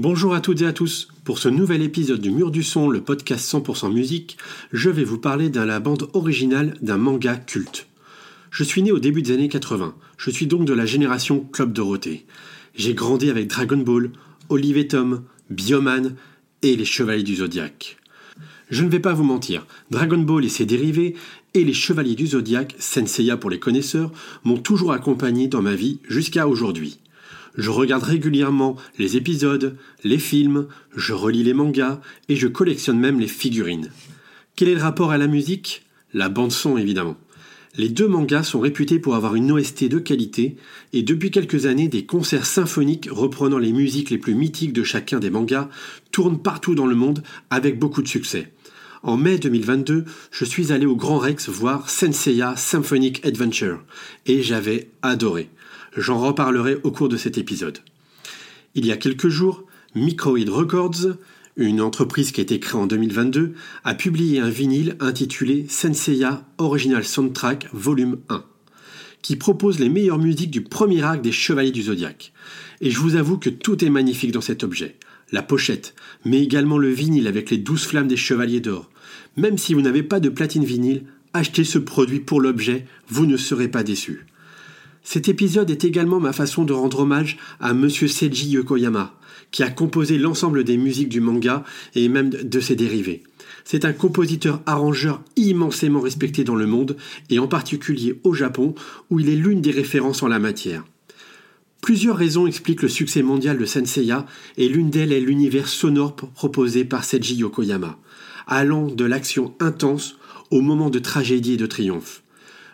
Bonjour à toutes et à tous. Pour ce nouvel épisode du Mur du Son, le podcast 100% musique, je vais vous parler de la bande originale d'un manga culte. Je suis né au début des années 80. Je suis donc de la génération Club Dorothée. J'ai grandi avec Dragon Ball, Olive Tom, Bioman et les Chevaliers du Zodiaque. Je ne vais pas vous mentir, Dragon Ball et ses dérivés et les Chevaliers du Zodiaque, Senseiya pour les connaisseurs, m'ont toujours accompagné dans ma vie jusqu'à aujourd'hui. Je regarde régulièrement les épisodes, les films, je relis les mangas et je collectionne même les figurines. Quel est le rapport à la musique? La bande son évidemment. Les deux mangas sont réputés pour avoir une OST de qualité et depuis quelques années des concerts symphoniques reprenant les musiques les plus mythiques de chacun des mangas tournent partout dans le monde avec beaucoup de succès. En mai 2022, je suis allé au Grand Rex voir Senseiya Symphonic Adventure et j'avais adoré. J'en reparlerai au cours de cet épisode. Il y a quelques jours, Microid Records, une entreprise qui a été créée en 2022, a publié un vinyle intitulé Senseiya Original Soundtrack Volume 1, qui propose les meilleures musiques du premier arc des Chevaliers du Zodiaque. Et je vous avoue que tout est magnifique dans cet objet. La pochette, mais également le vinyle avec les douze flammes des Chevaliers d'Or. Même si vous n'avez pas de platine vinyle, achetez ce produit pour l'objet, vous ne serez pas déçus. Cet épisode est également ma façon de rendre hommage à Monsieur Seiji Yokoyama, qui a composé l'ensemble des musiques du manga et même de ses dérivés. C'est un compositeur-arrangeur immensément respecté dans le monde, et en particulier au Japon, où il est l'une des références en la matière. Plusieurs raisons expliquent le succès mondial de Senseiya, et l'une d'elles est l'univers sonore proposé par Seiji Yokoyama, allant de l'action intense au moment de tragédie et de triomphe.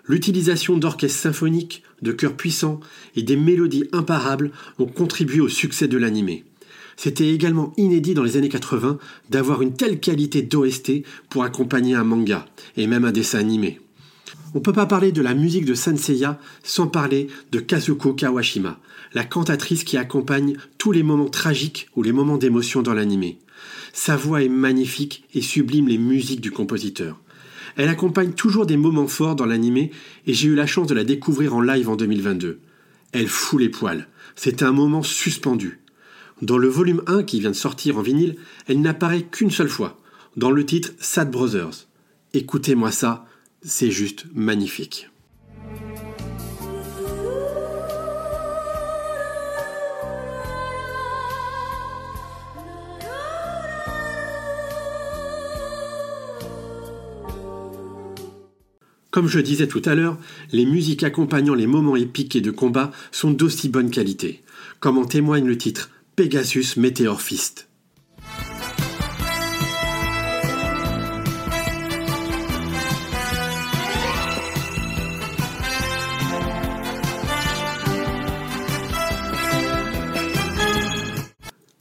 L'utilisation d'orchestres symphoniques, de chœurs puissants et des mélodies imparables ont contribué au succès de l'animé. C'était également inédit dans les années 80 d'avoir une telle qualité d'OST pour accompagner un manga et même un dessin animé. On ne peut pas parler de la musique de Sanseiya sans parler de Kazuko Kawashima, la cantatrice qui accompagne tous les moments tragiques ou les moments d'émotion dans l'animé. Sa voix est magnifique et sublime les musiques du compositeur. Elle accompagne toujours des moments forts dans l'animé et j'ai eu la chance de la découvrir en live en 2022. Elle fout les poils. C'est un moment suspendu. Dans le volume 1 qui vient de sortir en vinyle, elle n'apparaît qu'une seule fois, dans le titre Sad Brothers. Écoutez-moi ça, c'est juste magnifique. Comme je disais tout à l'heure, les musiques accompagnant les moments épiques et de combat sont d'aussi bonne qualité, comme en témoigne le titre Pegasus Meteor.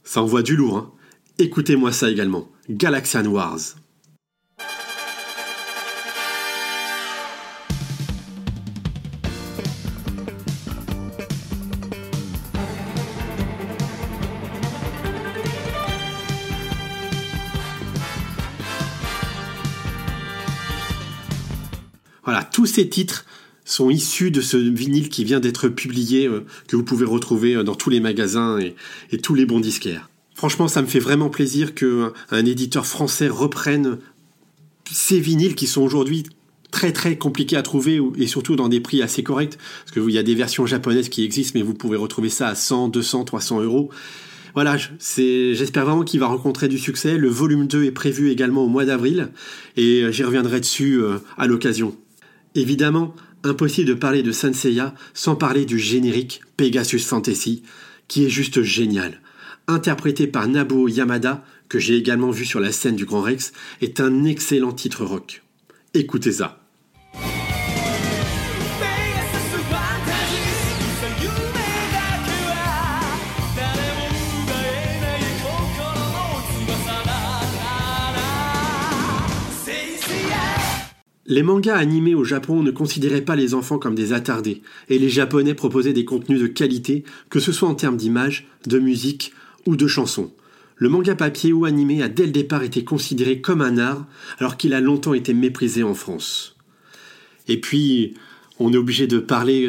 Ça envoie du lourd, hein Écoutez-moi ça également. Galaxian Wars. Voilà, tous ces titres sont issus de ce vinyle qui vient d'être publié, euh, que vous pouvez retrouver euh, dans tous les magasins et, tous les bons disquaires. Franchement, ça me fait vraiment plaisir qu'un un éditeur français reprenne ces vinyles qui sont aujourd'hui très très compliqués à trouver et surtout dans des prix assez corrects. Parce qu'il y a des versions japonaises qui existent, mais vous pouvez retrouver ça à 100, 200, 300 euros. Voilà, j'espère vraiment qu'il va rencontrer du succès. Le volume 2 est prévu également au mois d'avril et euh, j'y reviendrai dessus à l'occasion. Évidemment, impossible de parler de Sanseiya sans parler du générique Pegasus Fantasy, qui est juste génial. Interprété par Nabuo Yamada, que j'ai également vu sur la scène du Grand Rex, est un excellent titre rock. Écoutez ça. Les mangas animés au Japon ne considéraient pas les enfants comme des attardés, et les Japonais proposaient des contenus de qualité, que ce soit en termes d'image, de musique ou de chansons. Le manga papier ou animé a dès le départ été considéré comme un art, alors qu'il a longtemps été méprisé en France. Et puis, on est obligé de parler,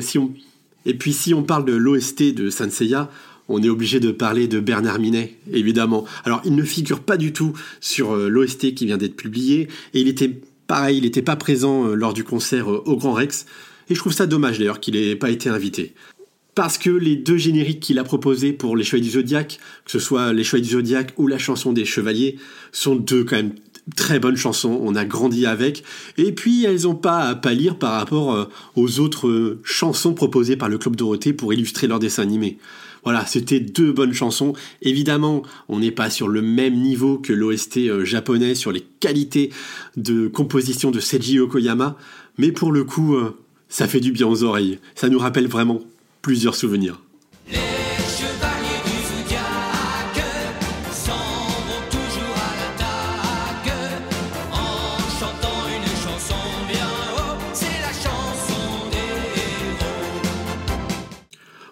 et puis si on parle de l'OST de Sanseiya, on est obligé de parler de Bernard Minet, évidemment. Alors, il ne figure pas du tout sur euh, l'OST qui vient d'être publié, et il était pareil, il n'était pas présent euh, lors du concert euh, au Grand Rex, et je trouve ça dommage d'ailleurs qu'il n'ait pas été invité. Parce que les deux génériques qu'il a proposés pour les Chevaliers du Zodiaque, que ce soit les Chevaliers du Zodiaque ou la chanson des Chevaliers, sont deux quand même très bonnes chansons, on a grandi avec, et puis elles n'ont pas à pâlir par rapport aux autres chansons proposées par le Club Dorothée pour illustrer leur dessin animé. Voilà, c'était deux bonnes chansons. Évidemment, on n'est pas sur le même niveau que l'OST euh, japonais sur les qualités de composition de Seiji Yokoyama, mais pour le coup, euh, ça fait du bien aux oreilles. Ça nous rappelle vraiment plusieurs souvenirs.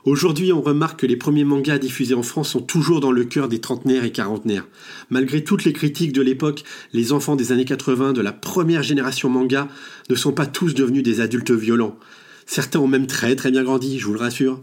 Aujourd'hui, on remarque que les premiers mangas diffusés en France sont toujours dans le cœur des trentenaires et quarantenaires. Malgré toutes les critiques de l'époque, les enfants des années 80 de la première génération manga ne sont pas tous devenus des adultes violents. Certains ont même très très bien grandi, je vous le rassure.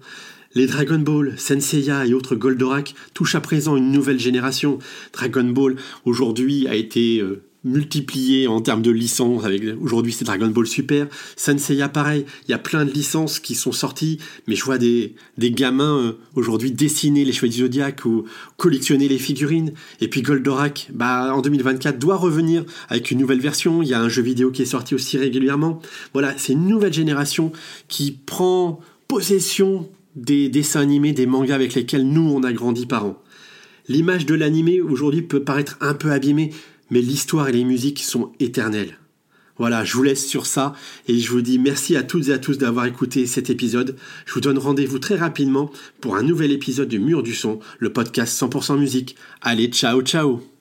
Les Dragon Ball, Senseiya et autres Goldorak touchent à présent une nouvelle génération. Dragon Ball aujourd'hui a été euh, multiplié en termes de licences. Aujourd'hui c'est Dragon Ball Super, Senseiya pareil. Il y a plein de licences qui sont sorties, mais je vois des, des gamins euh, aujourd'hui dessiner les Chevaliers du Zodiac ou collectionner les figurines. Et puis Goldorak, bah en 2024 doit revenir avec une nouvelle version. Il y a un jeu vidéo qui est sorti aussi régulièrement. Voilà, c'est une nouvelle génération qui prend possession des dessins animés, des mangas avec lesquels nous on a grandi par an. L'image de l'animé aujourd'hui peut paraître un peu abîmée, mais l'histoire et les musiques sont éternelles. Voilà, je vous laisse sur ça et je vous dis merci à toutes et à tous d'avoir écouté cet épisode. Je vous donne rendez-vous très rapidement pour un nouvel épisode du Mur du Son, le podcast 100% musique. Allez, ciao ciao